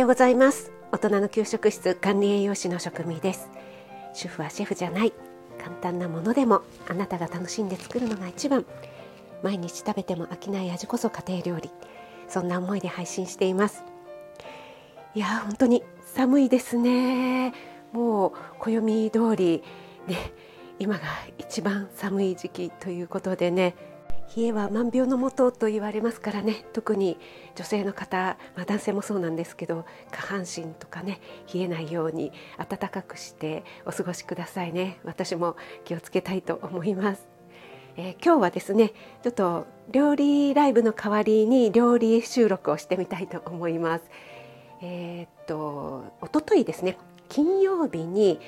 ようございます。大人の給食室管理栄養士の職味です。主婦はシェフじゃない。簡単なものでもあなたが楽しんで作るのが一番。毎日食べても飽きない味こそ家庭料理。そんな思いで配信しています。いや本当に寒いですね。もう暦通りね今が一番寒い時期ということでね冷えは万病のもとと言われますからね。特に女性の方、まあ、男性もそうなんですけど下半身とかね冷えないように暖かくしてお過ごしくださいね。私も気をつけたいと思います、えー、今日はですねちょっと料理ライブの代わりに料理収録をしてみたいと思います。えー、っと一昨日ですね金曜日に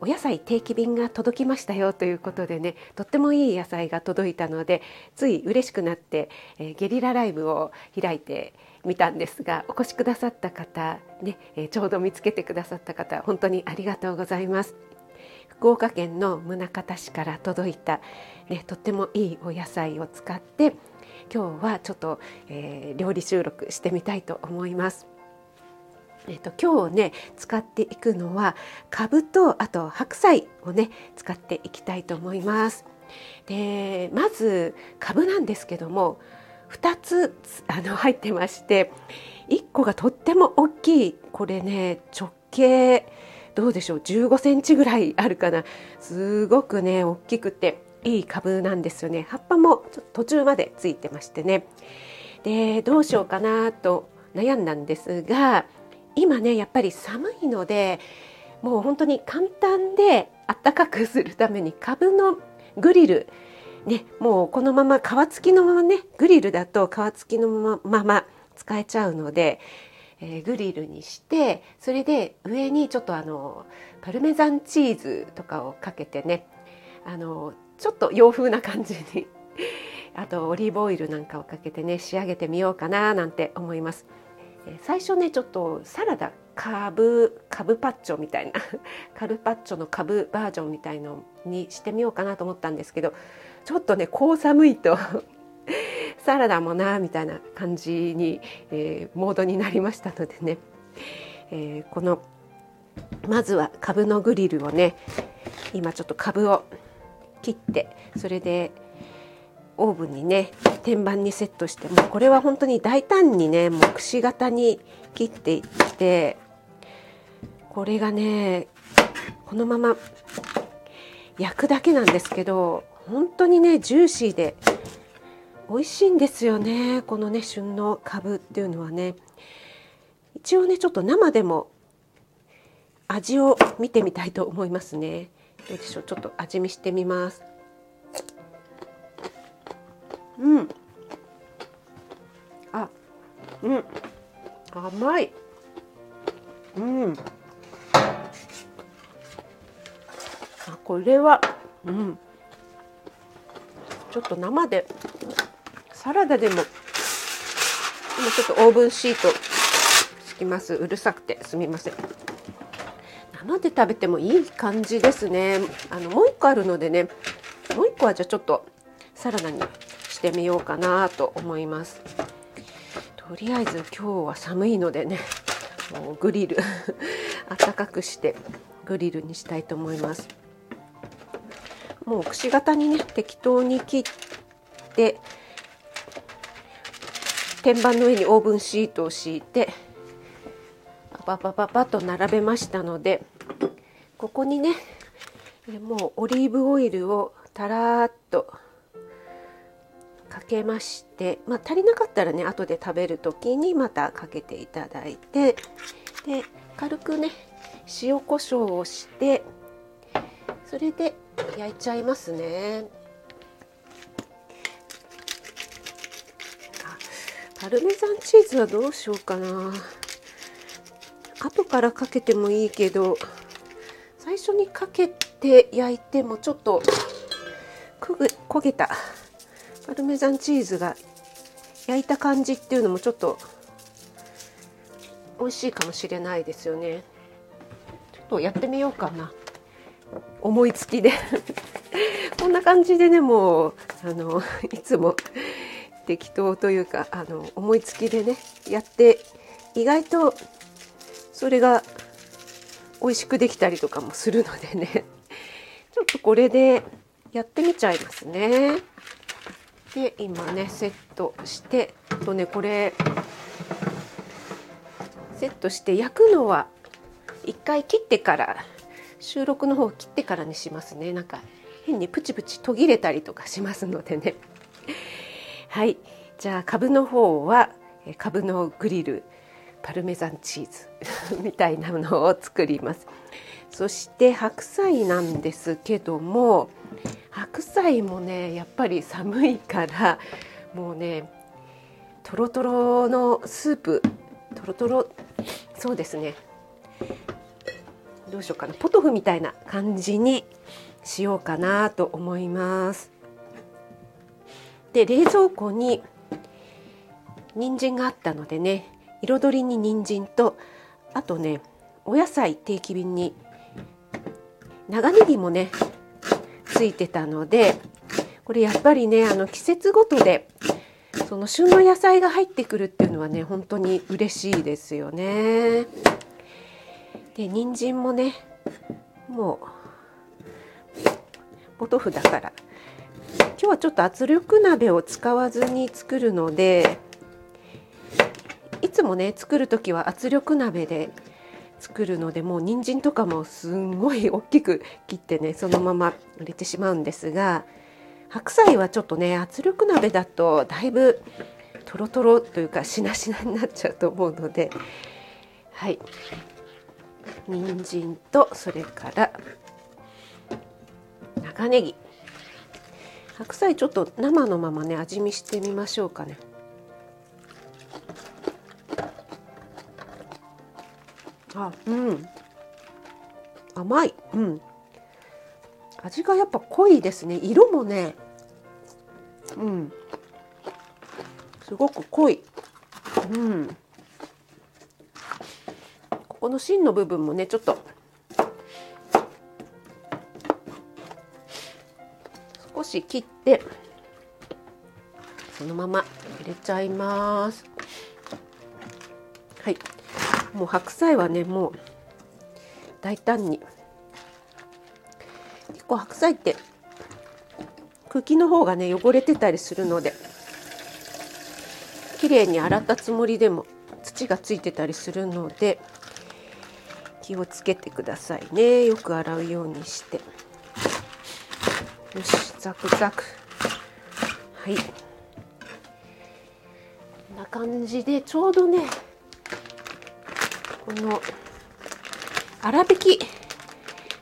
お野菜定期便が届きましたよということでねとってもいい野菜が届いたのでつい嬉しくなって、えー、ゲリラライブを開いてみたんですがお越しくださった方ね、えー、ちょうど見つけてくださった方本当にありがとうございます。福岡県の宗像市から届いた、ね、とってもいいお野菜を使って今日はちょっと、えー、料理収録してみたいと思います。えっと、今日ね使っていくのはかぶとあと白菜をね使っていきたいと思います。でまずかぶなんですけども2つあの入ってまして1個がとっても大きいこれね直径どうでしょう15センチぐらいあるかな。すごくね大きくていい株なんですよね。葉っぱも途中までついてましてね。でどうしようかなと悩んだんですが今ねやっぱり寒いのでもう本当に簡単であったかくするためにかぶのグリルねもうこのまま皮付きのままねグリルだと皮付きのまま使えちゃうので、えー、グリルにしてそれで上にちょっとあのパルメザンチーズとかをかけてねあのちょっと洋風な感じにあとオリーブオイルなんかをかけてね仕上げてみようかななんて思います。最初ねちょっとサラダカブカブパッチョみたいな カルパッチョのカブバージョンみたいのにしてみようかなと思ったんですけどちょっとねこう寒いと サラダもなみたいな感じに、えー、モードになりましたのでね、えー、このまずはカブのグリルをね今ちょっとカブを切ってそれでオーブンにね天板にセットしてもこれは本当に大胆にねもうくし形に切っていってこれがねこのまま焼くだけなんですけど本当にねジューシーで美味しいんですよねこのね旬のかぶっていうのはね。一応ねちょっと生でも味を見てみたいと思いますね。どうでしょう？ちょっと味見してみます。うん。あうん。甘い。うん。あこれはうん。ちょっと生でサラダでも今ちょっとオーブンシート敷きます。うるさくてすみません。生で食べてもいい感じですね。あのもう一個あるのでねもう一個はじゃあちょっとサラダにしてみようかなと思います。とりあえず今日は寒いのでねもうグリル 暖かくしてグリルにしたいと思います。もうくし形にね適当に切って天板の上にオーブンシートを敷いてパパパパと並べましたのでここにねもうオリーブオイルをたらーっとかけまして、まあ、足りなかったらね後で食べる時にまたかけていただいてで軽くね塩コショウをしてそれで焼いちゃいますね。パルメザンチーズはどうしようかな後からかけてもいいけど最初にかけて焼いてもちょっと焦げたパルメザンチーズが焼いた感じっていうのもちょっと美味しいかもしれないですよね。ちょっとやってみようかな。思いつきで。こんな感じでねもうあのいつも適当というかあの思いつきでねやって意外とそれが美味しくできたりとかもするのでね。ちょっとこれでやってみちゃいますね。で今ねセットしてとねこれセットして焼くのは一回切ってから収録の方切ってからにしますね。なんか変にプチプチ途切れたりとかしますのでね。はい。じゃあ株の方は株のグリルパルメザンチーズ みたいなのを作ります。そして白菜なんですけども白菜もねやっぱり寒いからもうねとろとろのスープとろとろそうですね。どうしようかな。ポトフみたいな感じにしようかなと思います。で冷蔵庫に人参があったのでね彩りに人参とあとねお野菜定期便に長ネギもねついてたのでこれやっぱりねあの季節ごとでその旬の野菜が入ってくるっていうのはね本当に嬉しいですよね。で人参もねもうポトフだから今日はちょっと圧力鍋を使わずに作るのでいつもね作る時は圧力鍋で作るのでもう人参とかもすんごい大きく切ってねそのまま入れてしまうんですが白菜はちょっとね圧力鍋だとだいぶとろとろというかしなしなになっちゃうと思うのではい。人参とそれから長ネギ。白菜ちょっと生のままね味見してみましょうかね。あうん。甘い。うん。味がやっぱ濃いですね。色もね。うん。すごく濃い。うん。ここの芯の部分もねちょっと。少し切ってそのまま入れちゃいます。はいもう白菜はねもう大胆に。結構白菜って茎の方がね汚れてたりするので綺麗に洗ったつもりでも土がついてたりするので気をつけてくださいね。よく洗うようにして。よしザクザク。はい。こんな感じでちょうどねこの粗挽き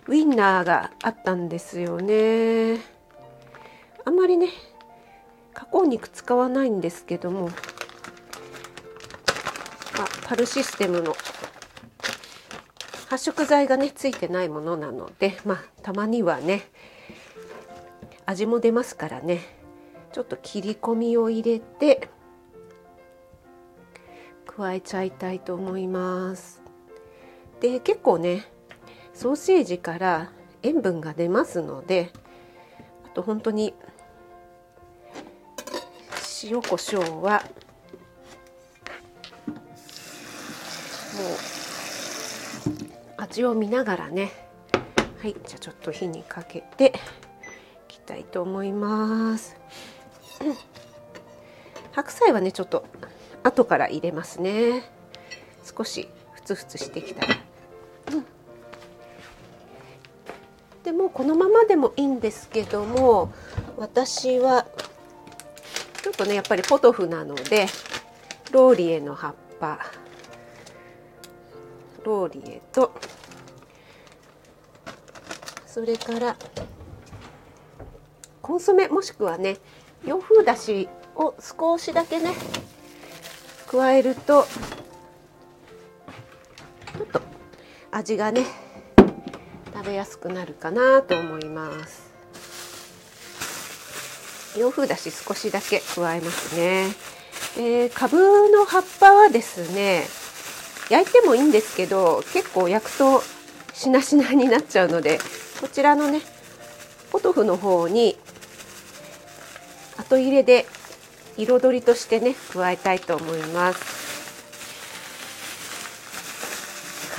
ウインナーがあったんですよね。あんまりね加工肉使わないんですけどもあパルシステムの発色剤がねついてないものなのでまあたまにはね味も出ますからねちょっと切り込みを入れて加えちゃいたいと思います。で結構ねソーセージから塩分が出ますのであと本当に塩コショウはもう味を見ながらねはいじゃあちょっと火にかけていきたいと思います。白菜はねちょっと後から入れますね。少しふつふつしてきたら、うん、でもこのままでもいいんですけども私はちょっとねやっぱりポトフなのでローリエの葉っぱ。ローリエとそれからコンソメ。もしくはね洋風だしを少しだけね加えるとちょっと味がね食べやすくなるかなと思います。洋風だし少しだけ加えますね。でかぶの葉っぱはですね焼いてもいいんですけど結構焼くとしなしなになっちゃうのでこちらのねポトフの方に後入れで彩りとしてね加えたいと思います。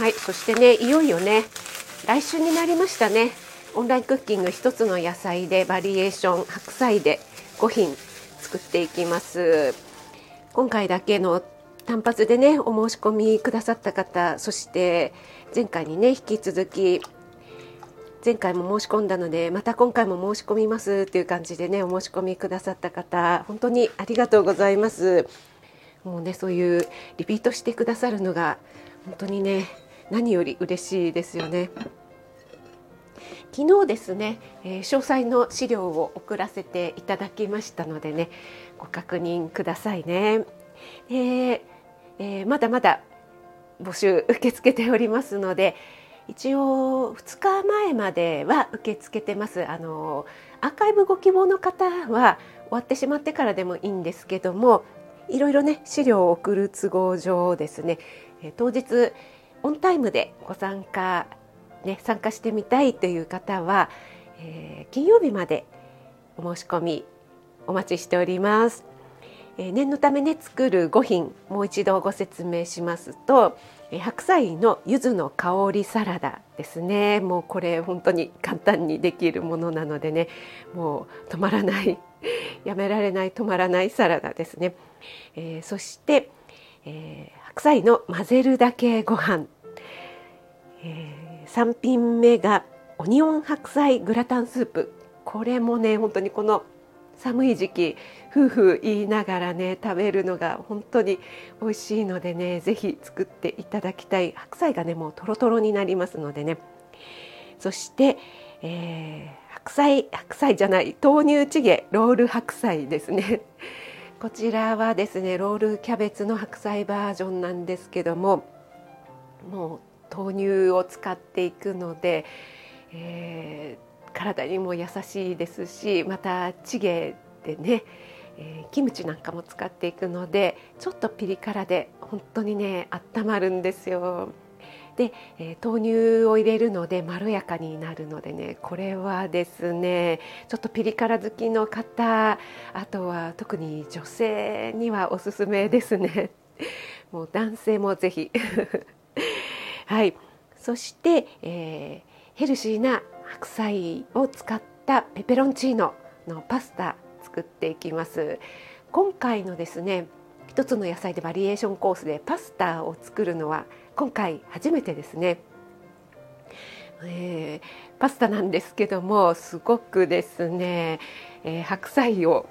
はいそしてねいよいよね来週になりましたね。オンラインクッキング一つの野菜でバリエーション白菜で5品作っていきます。今回だけの単発でねお申し込みくださった方そして前回にね引き続き前回も申し込んだのでまた今回も申し込みますっていう感じでねお申し込みくださった方本当にありがとうございますもうねそういうリピートしてくださるのが本当にね何より嬉しいですよね昨日ですね、えー、詳細の資料を送らせていただきましたのでねご確認くださいね。でえー、まだまだ募集受け付けておりますので一応2日前までは受け付けてますあのアーカイブご希望の方は終わってしまってからでもいいんですけどもいろいろね資料を送る都合上ですね当日オンタイムでご参加、ね、参加してみたいという方は、えー、金曜日までお申し込みお待ちしております。え念のためね作る5品もう一度ご説明しますと、白菜の柚子の香りサラダですね。もうこれ本当に簡単にできるものなのでねもう止まらない やめられない止まらないサラダですね、えー、そして、えー、白菜の混ぜるだけご飯、えー、3品目がオニオン白菜グラタンスープ。これもね本当にこの寒い時期夫婦言いながらね食べるのが本当に美味しいのでね是非作っていただきたい。白菜がねもうとろとろになりますのでね。そして、えー、白菜白菜じゃない豆乳チゲロール白菜ですね。こちらはですねロールキャベツの白菜バージョンなんですけどももう豆乳を使っていくので、えー、体にも優しいですしまたチゲでね、えー、キムチなんかも使っていくのでちょっとピリ辛で本当にね温まるんですよ。で、えー、豆乳を入れるのでまろやかになるのでねこれはですねちょっとピリ辛好きの方あとは特に女性にはおすすめですね。もう男性もぜひ はいそして、えー、ヘルシーな白菜を使ったペペロンチーノのパスタ作っていきます。今回のですね一つの野菜でバリエーションコースでパスタを作るのは今回初めてですね、えー、パスタなんですけどもすごくですね、えー、白菜を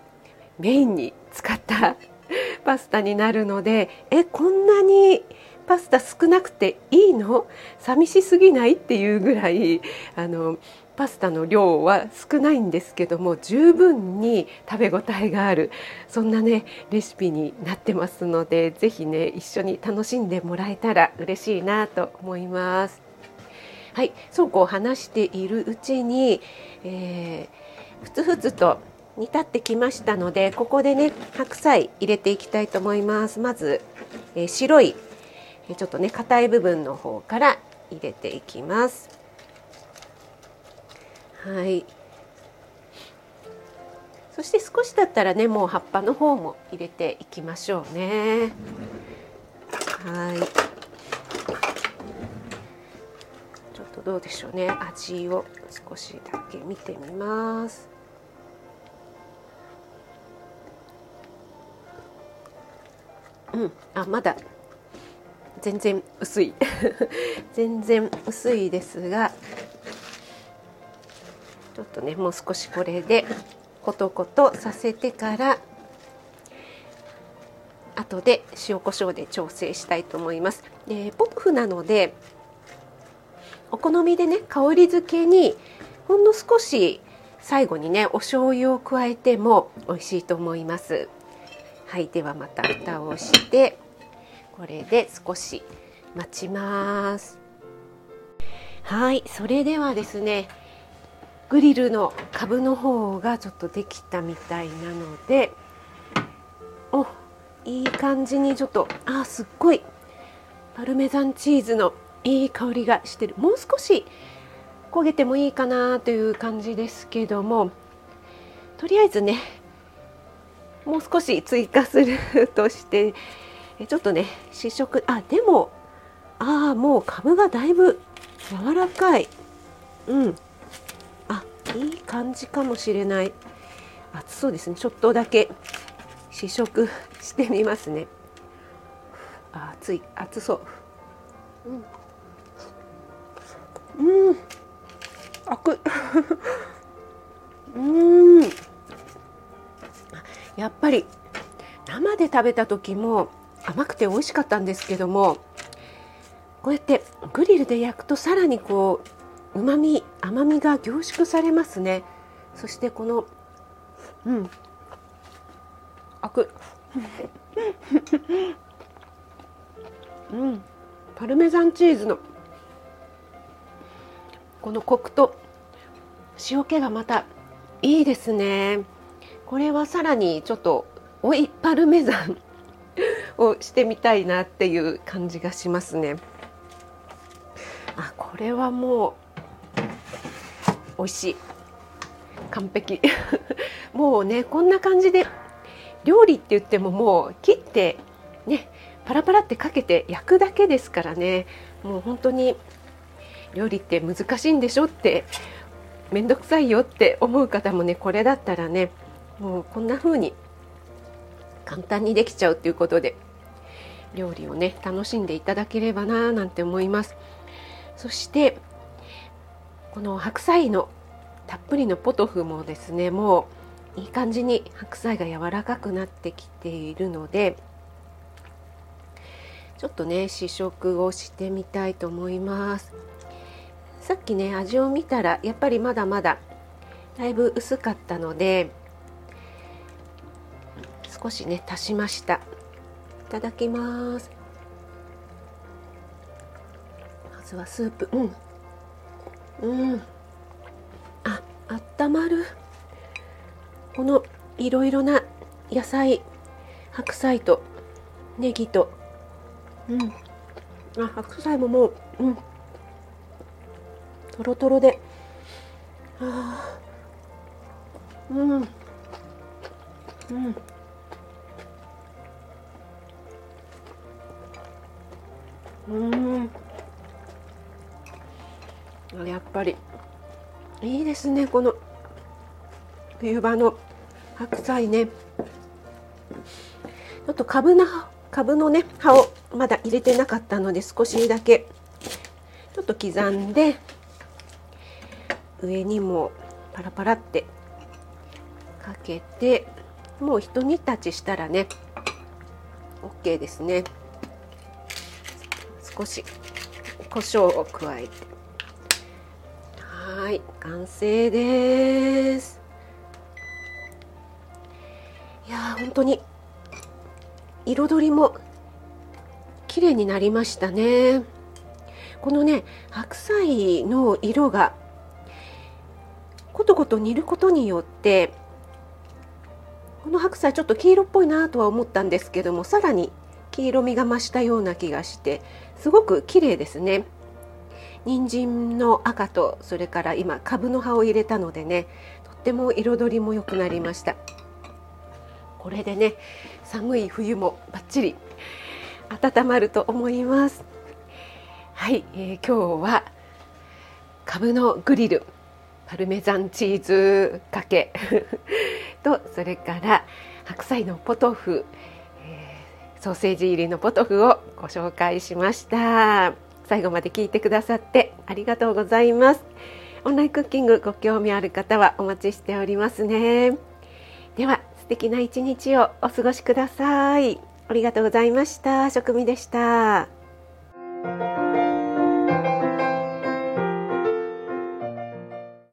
メインに使った パスタになるのでえこんなにパスタ少なくていいの？寂しすぎない？っていうぐらいあのパスタの量は少ないんですけども十分に食べ応えがあるそんなねレシピになってますのでぜひね一緒に楽しんでもらえたら嬉しいなと思います。はい、そうこう話しているうちに、えー、ふつふつと煮立ってきましたのでここでね白菜入れていきたいと思います。まず、えー、白いちょっとね硬い部分の方から入れていきます。はい。そして少しだったらねもう葉っぱの方も入れていきましょうね。はい。ちょっとどうでしょうね。味を少しだけ見てみます。うん。あまだ全然薄い 全然薄いですがちょっとねもう少しこれでコトコトさせてから後で塩コショウで調整したいと思います。でポップなのでお好みでね香り付けにほんの少し最後にねお醤油を加えても美味しいと思います。はいではまた蓋をしてこれで少し待ちます。はいそれではですねグリルの株の方がちょっとできたみたいなのでおいい感じにちょっとあすっごいパルメザンチーズのいい香りがしてる。もう少し焦げてもいいかなという感じですけどもとりあえずねもう少し追加するとしてちょっとね試食あでもああもうかぶがだいぶ柔らかい。うん。あいい感じかもしれない。熱そうですね。ちょっとだけ試食してみますね。あ熱い熱そう。うん。うん。熱 うん。やっぱり生で食べた時も甘くて美味しかったんですけどもこうやってグリルで焼くとさらにこう旨味甘みが凝縮されますね。そしてこのうん。あくうん。パルメザンチーズのこのコクと塩気がまたいいですね。これはさらにちょっと追いパルメザン。をしてみたいなっていう感じがしますね。あこれはもう美味しい。完璧。もうねこんな感じで料理って言ってももう切ってねパラパラってかけて焼くだけですからね。もう本当に料理って難しいんでしょって面倒くさいよって思う方もねこれだったらねもうこんな風に簡単にできちゃうっていうことで料理をね楽しんでいただければななんて思います。そしてこの白菜のたっぷりのポトフもですねもういい感じに白菜が柔らかくなってきているのでちょっとね試食をしてみたいと思いますさっきね味を見たらやっぱりまだまだだいぶ薄かったので少しね足しましたいただきます。まずはスープ。うん。うん。ああったまる。このいろいろな野菜白菜とネギと。うん。あ白菜ももううん。とろとろで。あうんうん。うん。やっぱり。いいですねこの冬場の白菜ね。ちょっと株の株のね葉をまだ入れてなかったので少しだけ。ちょっと刻んで上にもパラパラってかけてもうひと煮立ちしたらね OK ですね。少し胡椒を加えて。はい完成です。いや本当に彩りも綺麗になりましたね。このね白菜の色がことこと煮ることによってこの白菜ちょっと黄色っぽいなとは思ったんですけどもさらに黄色みが増したような気がしてすごく綺麗ですね。人参の赤とそれから今カブの葉を入れたのでねとっても彩りも良くなりましたこれでね寒い冬もバッチリ温まると思いますはい、えー、今日はカブのグリルパルメザンチーズかけ とそれから白菜のポトフ、えー、ソーセージ入りのポトフをご紹介しました。最後まで聞いてくださってありがとうございます。オンラインクッキングご興味ある方はお待ちしておりますね。では素敵な一日をお過ごしください。ありがとうございました。食味でした。